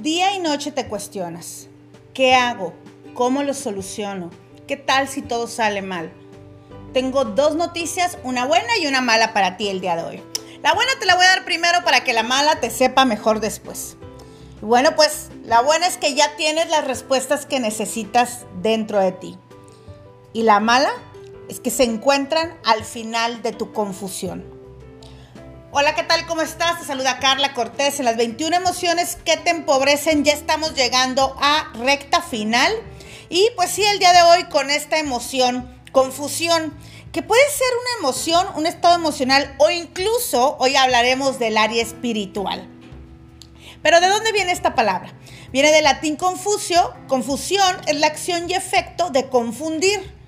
Día y noche te cuestionas, ¿qué hago? ¿Cómo lo soluciono? ¿Qué tal si todo sale mal? Tengo dos noticias, una buena y una mala para ti el día de hoy. La buena te la voy a dar primero para que la mala te sepa mejor después. Bueno, pues la buena es que ya tienes las respuestas que necesitas dentro de ti. Y la mala es que se encuentran al final de tu confusión. Hola, ¿qué tal? ¿Cómo estás? Te saluda Carla Cortés en las 21 emociones que te empobrecen. Ya estamos llegando a recta final. Y pues sí, el día de hoy con esta emoción, confusión, que puede ser una emoción, un estado emocional o incluso hoy hablaremos del área espiritual. Pero ¿de dónde viene esta palabra? Viene del latín confucio. Confusión es la acción y efecto de confundir.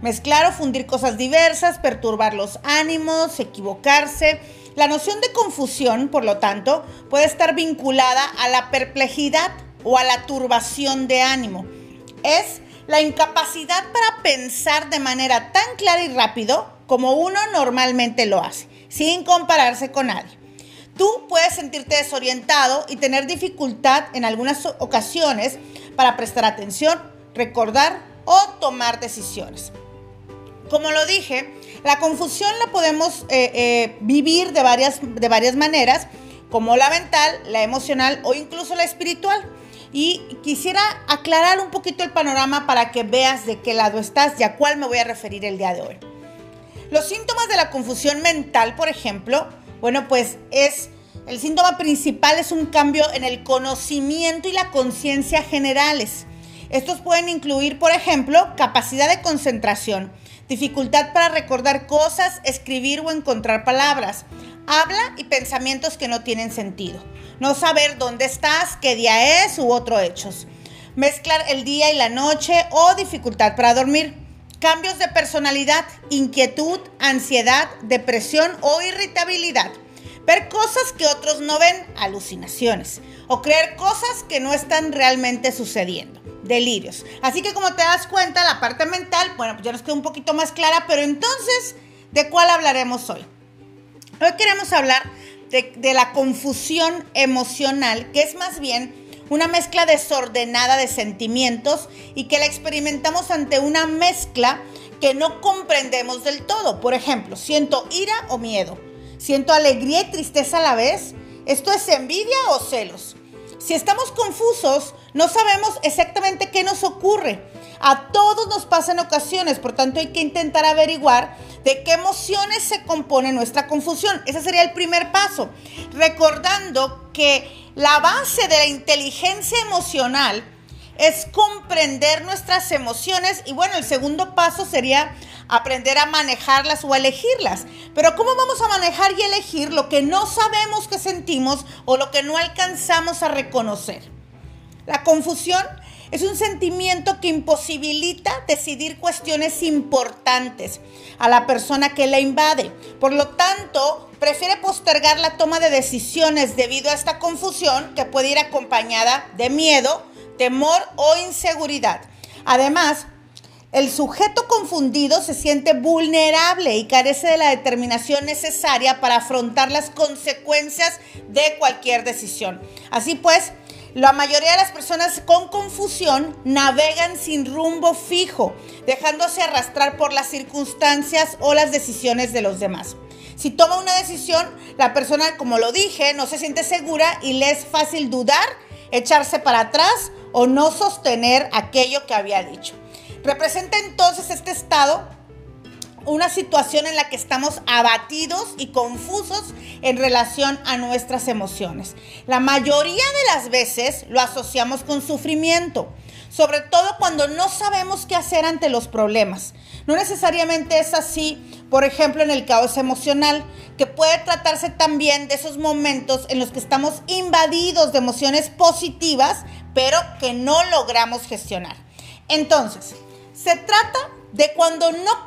Mezclar o fundir cosas diversas, perturbar los ánimos, equivocarse la noción de confusión, por lo tanto, puede estar vinculada a la perplejidad o a la turbación de ánimo. Es la incapacidad para pensar de manera tan clara y rápido como uno normalmente lo hace, sin compararse con nadie. Tú puedes sentirte desorientado y tener dificultad en algunas ocasiones para prestar atención, recordar o tomar decisiones. Como lo dije, la confusión la podemos eh, eh, vivir de varias, de varias maneras, como la mental, la emocional o incluso la espiritual. Y quisiera aclarar un poquito el panorama para que veas de qué lado estás y a cuál me voy a referir el día de hoy. Los síntomas de la confusión mental, por ejemplo, bueno, pues es el síntoma principal es un cambio en el conocimiento y la conciencia generales. Estos pueden incluir, por ejemplo, capacidad de concentración, dificultad para recordar cosas, escribir o encontrar palabras, habla y pensamientos que no tienen sentido, no saber dónde estás, qué día es u otros hechos, mezclar el día y la noche o dificultad para dormir, cambios de personalidad, inquietud, ansiedad, depresión o irritabilidad. Ver cosas que otros no ven, alucinaciones, o creer cosas que no están realmente sucediendo delirios. Así que como te das cuenta, la parte mental, bueno, pues ya nos queda un poquito más clara, pero entonces, ¿de cuál hablaremos hoy? Hoy queremos hablar de, de la confusión emocional, que es más bien una mezcla desordenada de sentimientos y que la experimentamos ante una mezcla que no comprendemos del todo. Por ejemplo, siento ira o miedo, siento alegría y tristeza a la vez. ¿Esto es envidia o celos? Si estamos confusos, no sabemos exactamente qué nos ocurre. A todos nos pasa en ocasiones, por tanto hay que intentar averiguar de qué emociones se compone nuestra confusión. Ese sería el primer paso. Recordando que la base de la inteligencia emocional es comprender nuestras emociones y bueno, el segundo paso sería aprender a manejarlas o a elegirlas. Pero ¿cómo vamos a manejar y elegir lo que no sabemos que sentimos o lo que no alcanzamos a reconocer? La confusión es un sentimiento que imposibilita decidir cuestiones importantes a la persona que la invade. Por lo tanto, prefiere postergar la toma de decisiones debido a esta confusión que puede ir acompañada de miedo, temor o inseguridad. Además, el sujeto confundido se siente vulnerable y carece de la determinación necesaria para afrontar las consecuencias de cualquier decisión. Así pues, la mayoría de las personas con confusión navegan sin rumbo fijo, dejándose arrastrar por las circunstancias o las decisiones de los demás. Si toma una decisión, la persona, como lo dije, no se siente segura y le es fácil dudar, echarse para atrás o no sostener aquello que había dicho. Representa entonces este estado una situación en la que estamos abatidos y confusos en relación a nuestras emociones. La mayoría de las veces lo asociamos con sufrimiento, sobre todo cuando no sabemos qué hacer ante los problemas. No necesariamente es así, por ejemplo, en el caos emocional, que puede tratarse también de esos momentos en los que estamos invadidos de emociones positivas, pero que no logramos gestionar. Entonces, se trata de cuando no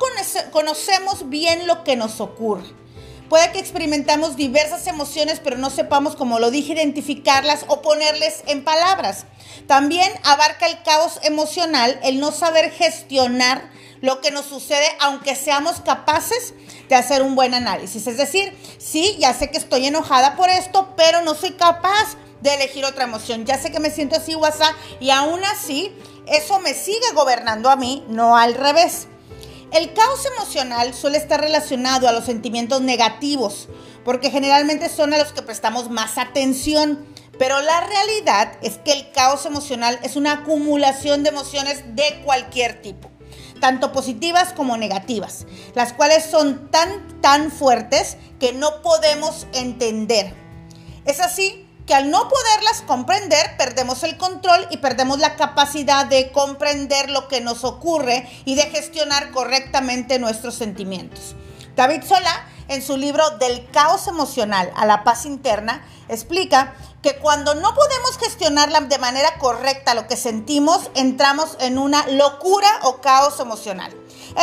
conocemos bien lo que nos ocurre. Puede que experimentamos diversas emociones, pero no sepamos, como lo dije, identificarlas o ponerles en palabras. También abarca el caos emocional, el no saber gestionar lo que nos sucede, aunque seamos capaces de hacer un buen análisis. Es decir, sí, ya sé que estoy enojada por esto, pero no soy capaz de elegir otra emoción. Ya sé que me siento así, WhatsApp, y aún así, eso me sigue gobernando a mí, no al revés. El caos emocional suele estar relacionado a los sentimientos negativos, porque generalmente son a los que prestamos más atención. Pero la realidad es que el caos emocional es una acumulación de emociones de cualquier tipo, tanto positivas como negativas, las cuales son tan, tan fuertes que no podemos entender. Es así que al no poderlas comprender, perdemos el control y perdemos la capacidad de comprender lo que nos ocurre y de gestionar correctamente nuestros sentimientos. David Sola, en su libro Del caos emocional a la paz interna, explica que cuando no podemos gestionar de manera correcta lo que sentimos, entramos en una locura o caos emocional.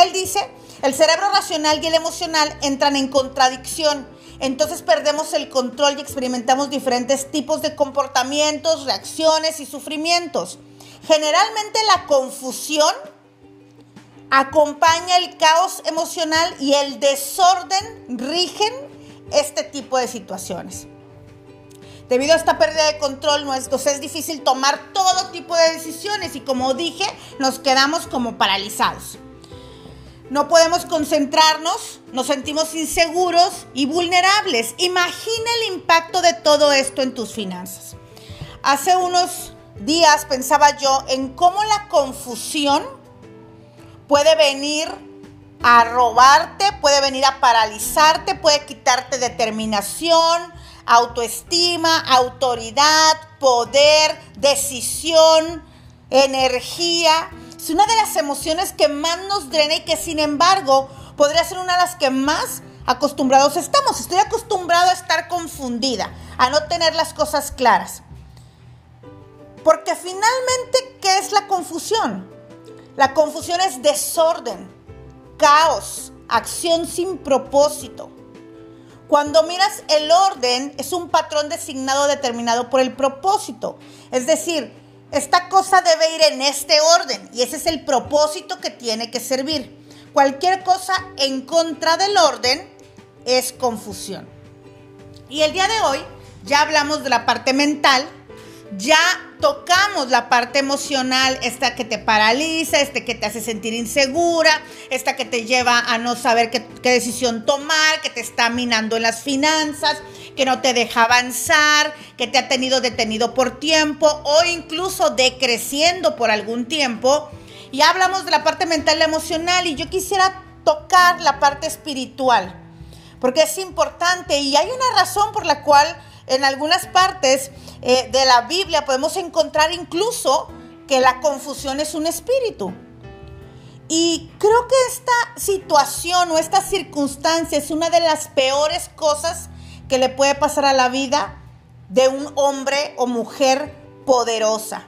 Él dice, el cerebro racional y el emocional entran en contradicción entonces perdemos el control y experimentamos diferentes tipos de comportamientos, reacciones y sufrimientos. Generalmente la confusión acompaña el caos emocional y el desorden rigen este tipo de situaciones. Debido a esta pérdida de control, nos es difícil tomar todo tipo de decisiones y como dije, nos quedamos como paralizados. No podemos concentrarnos, nos sentimos inseguros y vulnerables. Imagina el impacto de todo esto en tus finanzas. Hace unos días pensaba yo en cómo la confusión puede venir a robarte, puede venir a paralizarte, puede quitarte determinación, autoestima, autoridad, poder, decisión, energía. Es una de las emociones que más nos drena y que sin embargo podría ser una de las que más acostumbrados estamos. Estoy acostumbrado a estar confundida, a no tener las cosas claras. Porque finalmente, ¿qué es la confusión? La confusión es desorden, caos, acción sin propósito. Cuando miras el orden, es un patrón designado determinado por el propósito. Es decir, esta cosa debe ir en este orden y ese es el propósito que tiene que servir. Cualquier cosa en contra del orden es confusión. Y el día de hoy ya hablamos de la parte mental, ya tocamos la parte emocional, esta que te paraliza, este que te hace sentir insegura, esta que te lleva a no saber qué, qué decisión tomar, que te está minando en las finanzas, que no te deja avanzar, que te ha tenido detenido por tiempo o incluso decreciendo por algún tiempo. Y hablamos de la parte mental y emocional y yo quisiera tocar la parte espiritual, porque es importante y hay una razón por la cual en algunas partes eh, de la Biblia podemos encontrar incluso que la confusión es un espíritu. Y creo que esta situación o esta circunstancia es una de las peores cosas que le puede pasar a la vida de un hombre o mujer poderosa,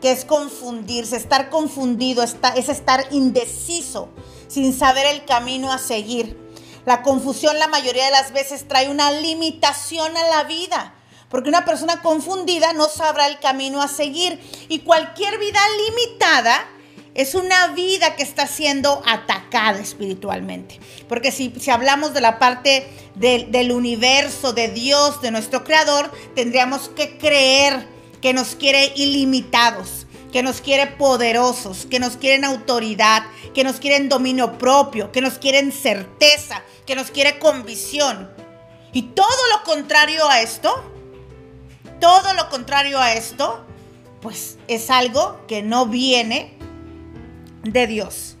que es confundirse, estar confundido, es estar indeciso, sin saber el camino a seguir. La confusión la mayoría de las veces trae una limitación a la vida, porque una persona confundida no sabrá el camino a seguir y cualquier vida limitada es una vida que está siendo atacada espiritualmente. Porque si, hablamos de la parte del universo, de Dios, de nuestro Creador, tendríamos que creer que nos quiere ilimitados, que nos quiere poderosos, que nos quieren autoridad, que nos quieren dominio propio, que nos quieren certeza, que nos quiere convicción. Y todo lo contrario a esto, todo lo contrario a esto, pues es algo que no viene de Dios.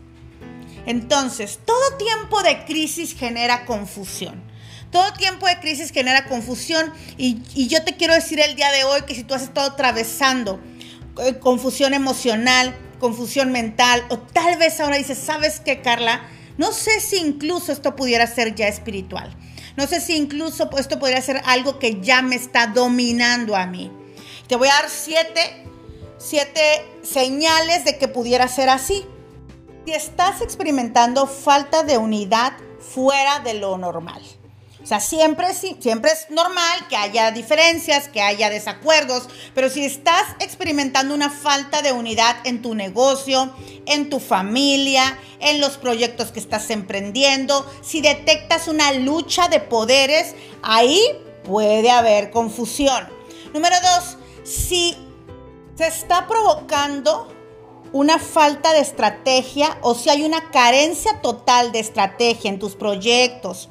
Entonces, todo tiempo de crisis genera confusión. Todo tiempo de crisis genera confusión y, yo te quiero decir el día de hoy que si tú has estado atravesando eh, confusión emocional, confusión mental o tal vez ahora dices, ¿sabes qué, Carla? No sé si incluso esto pudiera ser ya espiritual. No sé si incluso esto podría ser algo que ya me está dominando a mí. Te voy a dar siete siete señales de que pudiera ser así. Si estás experimentando falta de unidad fuera de lo normal. O sea, siempre, siempre es normal que haya diferencias, que haya desacuerdos, pero si estás experimentando una falta de unidad en tu negocio, en tu familia, en los proyectos que estás emprendiendo, si detectas una lucha de poderes, ahí puede haber confusión. Número dos, si se está provocando una falta de estrategia o si hay una carencia total de estrategia en tus proyectos,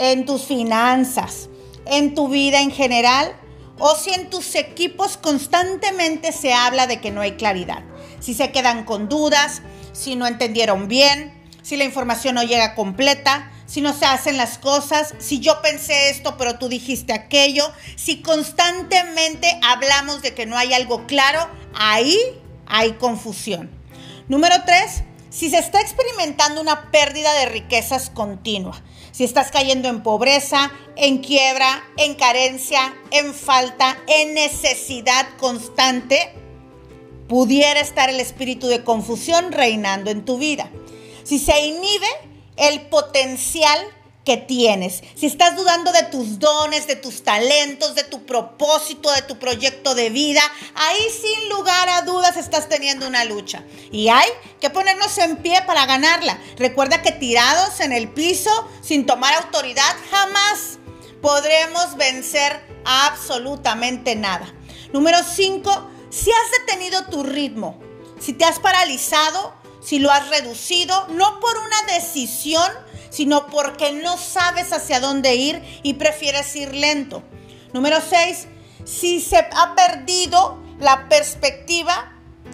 en tus finanzas, en tu vida en general, o si en tus equipos constantemente se habla de que no hay claridad. Si se quedan con dudas, si no entendieron bien, si la información no llega completa, si no se hacen las cosas, si yo pensé esto pero tú dijiste aquello, si constantemente hablamos de que no hay algo claro, ahí hay confusión. Número tres, si se está experimentando una pérdida de riquezas continua, si estás cayendo en pobreza, en quiebra, en carencia, en falta, en necesidad constante, pudiera estar el espíritu de confusión reinando en tu vida. Si se inhibe el potencial que tienes, si estás dudando de tus dones, de tus talentos, de tu propósito, de tu proyecto de vida, ahí sin lugar a dudas estás teniendo una lucha. Y hay que ponernos en pie para ganarla. Recuerda que tirados en el piso, sin tomar autoridad, jamás podremos vencer absolutamente nada. Número 5, si has detenido tu ritmo, si te has paralizado, si lo has reducido, no por una decisión, sino porque no sabes hacia dónde ir y prefieres ir lento. Número 6. Si se ha perdido la perspectiva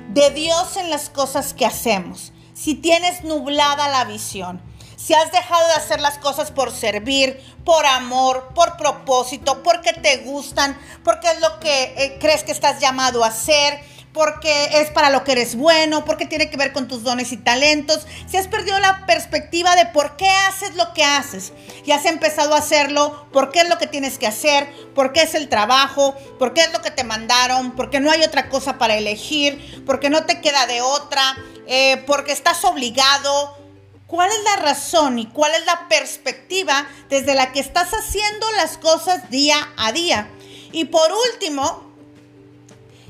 de Dios en las cosas que hacemos. Si tienes nublada la visión. Si has dejado de hacer las cosas por servir, por amor, por propósito, porque te gustan, porque es lo que eh, crees que estás llamado a hacer porque es para lo que eres bueno, porque tiene que ver con tus dones y talentos. Si has perdido la perspectiva de por qué haces lo que haces y has empezado a hacerlo, por qué es lo que tienes que hacer, por qué es el trabajo, por qué es lo que te mandaron, porque no hay otra cosa para elegir, porque no te queda de otra, eh, porque estás obligado. ¿Cuál es la razón y cuál es la perspectiva desde la que estás haciendo las cosas día a día? Y por último,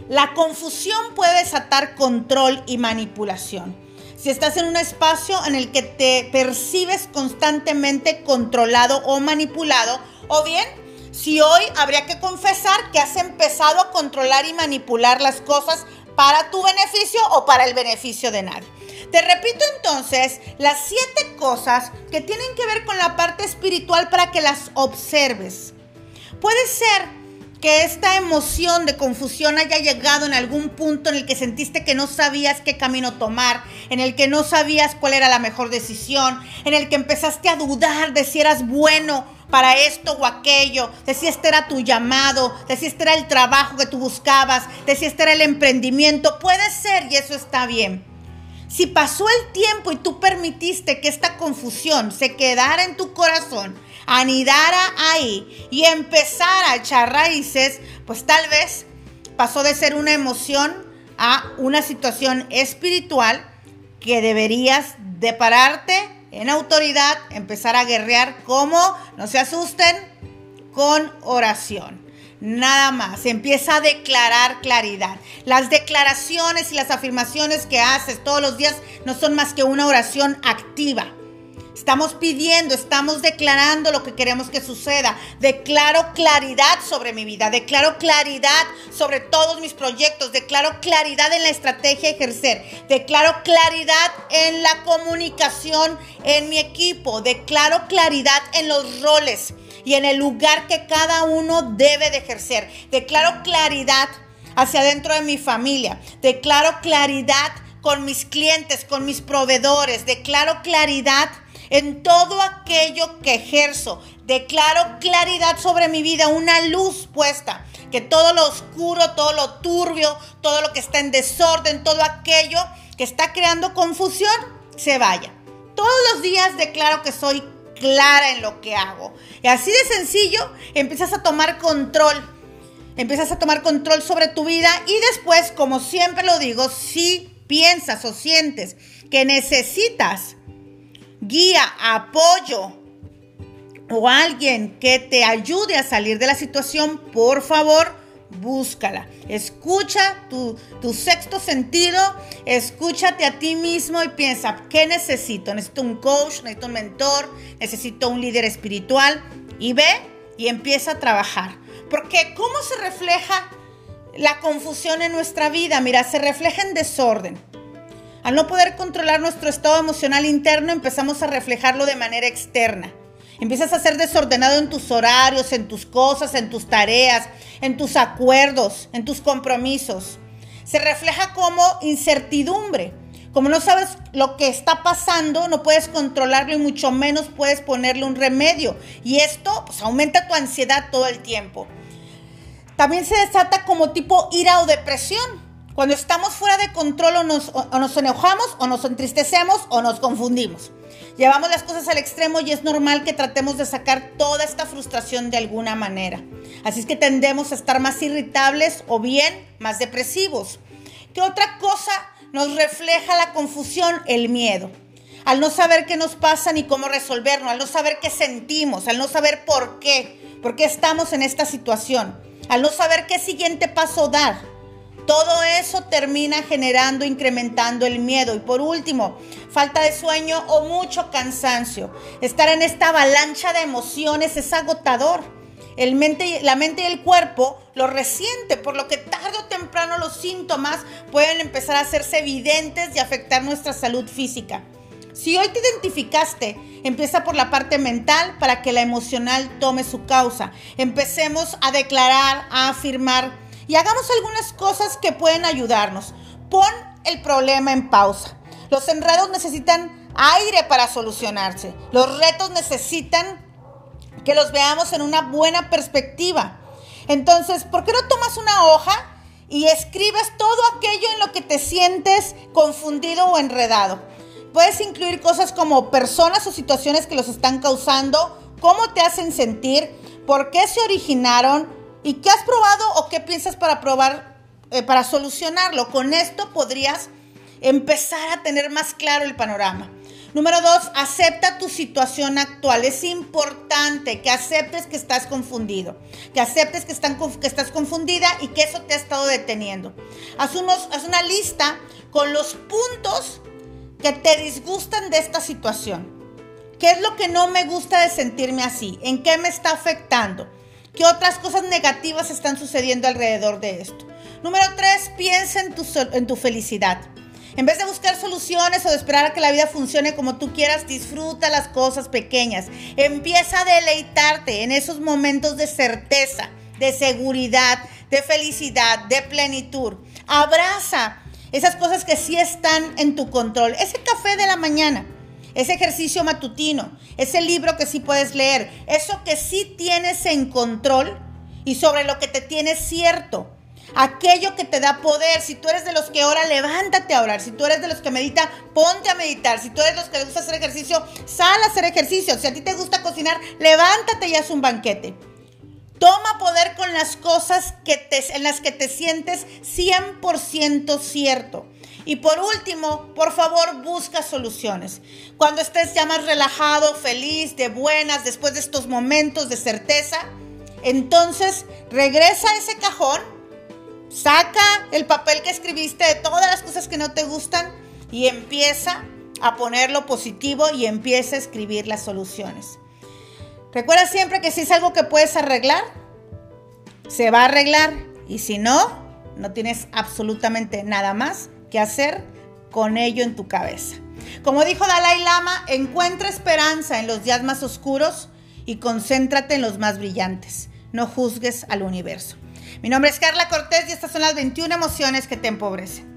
la confusión puede desatar control y manipulación. Si estás en un espacio en el que te percibes constantemente controlado o manipulado, o bien si hoy habría que confesar que has empezado a controlar y manipular las cosas para tu beneficio o para el beneficio de nadie. Te repito entonces las siete cosas que tienen que ver con la parte espiritual para que las observes. Puede ser que esta emoción de confusión haya llegado en algún punto en el que sentiste que no sabías qué camino tomar, en el que no sabías cuál era la mejor decisión, en el que empezaste a dudar de si eras bueno para esto o aquello, de si este era tu llamado, de si este era el trabajo que tú buscabas, de si este era el emprendimiento. Puede ser y eso está bien. Si pasó el tiempo y tú permitiste que esta confusión se quedara en tu corazón, anidara ahí y empezara a echar raíces, pues tal vez pasó de ser una emoción a una situación espiritual que deberías de pararte en autoridad, empezar a guerrear como, no se asusten, con oración. Nada más, empieza a declarar claridad. Las declaraciones y las afirmaciones que haces todos los días no son más que una oración activa. Estamos pidiendo, estamos declarando lo que queremos que suceda. Declaro claridad sobre mi vida, declaro claridad sobre todos mis proyectos, declaro claridad en la estrategia a ejercer, declaro claridad en la comunicación en mi equipo, declaro claridad en los roles y en el lugar que cada uno debe de ejercer. Declaro claridad hacia adentro de mi familia, declaro claridad con mis clientes, con mis proveedores, declaro claridad en todo aquello que ejerzo. Declaro claridad sobre mi vida, una luz puesta. Que todo lo oscuro, todo lo turbio, todo lo que está en desorden, todo aquello que está creando confusión, se vaya. Todos los días declaro que soy clara en lo que hago. Y así de sencillo, empiezas a tomar control. Empiezas a tomar control sobre tu vida y después, como siempre lo digo, si piensas o sientes que necesitas guía, apoyo o alguien que te ayude a salir de la situación, por favor, búscala. Escucha tu, tu, sexto sentido, escúchate a ti mismo y piensa, ¿qué necesito? Necesito un coach, necesito un mentor, necesito un líder espiritual y ve y empieza a trabajar. Porque ¿cómo se refleja la confusión en nuestra vida, mira, se refleja en desorden. Al no poder controlar nuestro estado emocional interno, empezamos a reflejarlo de manera externa. Empiezas a ser desordenado en tus horarios, en tus cosas, en tus tareas, en tus acuerdos, en tus compromisos. Se refleja como incertidumbre. Como no sabes lo que está pasando, no puedes controlarlo y mucho menos puedes ponerle un remedio. Y esto pues, aumenta tu ansiedad todo el tiempo. También se desata como tipo ira o depresión. Cuando estamos fuera de control o nos, o nos enojamos o nos entristecemos o nos confundimos. Llevamos las cosas al extremo y es normal que tratemos de sacar toda esta frustración de alguna manera. Así es que tendemos a estar más irritables o bien más depresivos. ¿Qué otra cosa nos refleja la confusión? El miedo. Al no saber qué nos pasa ni cómo resolverlo, al no saber qué sentimos, al no saber por qué, por qué estamos en esta situación, al no saber qué siguiente paso dar. Todo eso termina generando, incrementando el miedo. Y por último, falta de sueño o mucho cansancio. Estar en esta avalancha de emociones es agotador. La mente y el cuerpo lo resiente, por lo que tarde o temprano los síntomas pueden empezar a hacerse evidentes y afectar nuestra salud física. Si hoy te identificaste, empieza por la parte mental para que la emocional tome su causa. Empecemos a declarar, a afirmar y hagamos algunas cosas que pueden ayudarnos. Pon el problema en pausa. Los enredos necesitan aire para solucionarse. Los retos necesitan que los veamos en una buena perspectiva. Entonces, ¿por qué no tomas una hoja y escribes todo aquello en lo que te sientes confundido o enredado? Puedes incluir cosas como personas o situaciones que los están causando, cómo te hacen sentir, por qué se originaron, ¿Y qué has probado o qué piensas para probar, eh, para solucionarlo? Con esto podrías empezar a tener más claro el panorama. Número dos, acepta tu situación actual. Es importante que aceptes que estás confundido, que aceptes que, estás confundida y que eso te ha estado deteniendo. Haz, haz una lista con los puntos que te disgustan de esta situación. ¿Qué es lo que no me gusta de sentirme así? ¿En qué me está afectando? ¿Qué otras cosas negativas están sucediendo alrededor de esto? Número tres, piensa en tu, en tu felicidad. En vez de buscar soluciones o de esperar a que la vida funcione como tú quieras, disfruta las cosas pequeñas. Empieza a deleitarte en esos momentos de certeza, de seguridad, de felicidad, de plenitud. Abraza esas cosas que sí están en tu control. Ese café de la mañana ese ejercicio matutino, ese libro que sí puedes leer, eso que sí tienes en control y sobre lo que te tienes cierto. Aquello que te da poder, si tú eres de los que ora, levántate a orar. Si tú eres de los que medita, ponte a meditar. Si tú eres de los que le gusta hacer ejercicio, sal a hacer ejercicio. Si a ti te gusta cocinar, levántate y haz un banquete. Toma poder con las cosas que te, en las que te sientes 100% cierto. Y por último, por favor, busca soluciones. Cuando estés ya más relajado, feliz, de buenas, después de estos momentos de certeza, entonces regresa a ese cajón, saca el papel que escribiste de todas las cosas que no te gustan y empieza a ponerlo positivo y empieza a escribir las soluciones. Recuerda siempre que si es algo que puedes arreglar, se va a arreglar. Y si no, no tienes absolutamente nada más hacer con ello en tu cabeza. Como dijo Dalai Lama, encuentra esperanza en los días más oscuros y concéntrate en los más brillantes. No juzgues al universo. Mi nombre es Carla Cortés y estas son las 21 emociones que te empobrecen.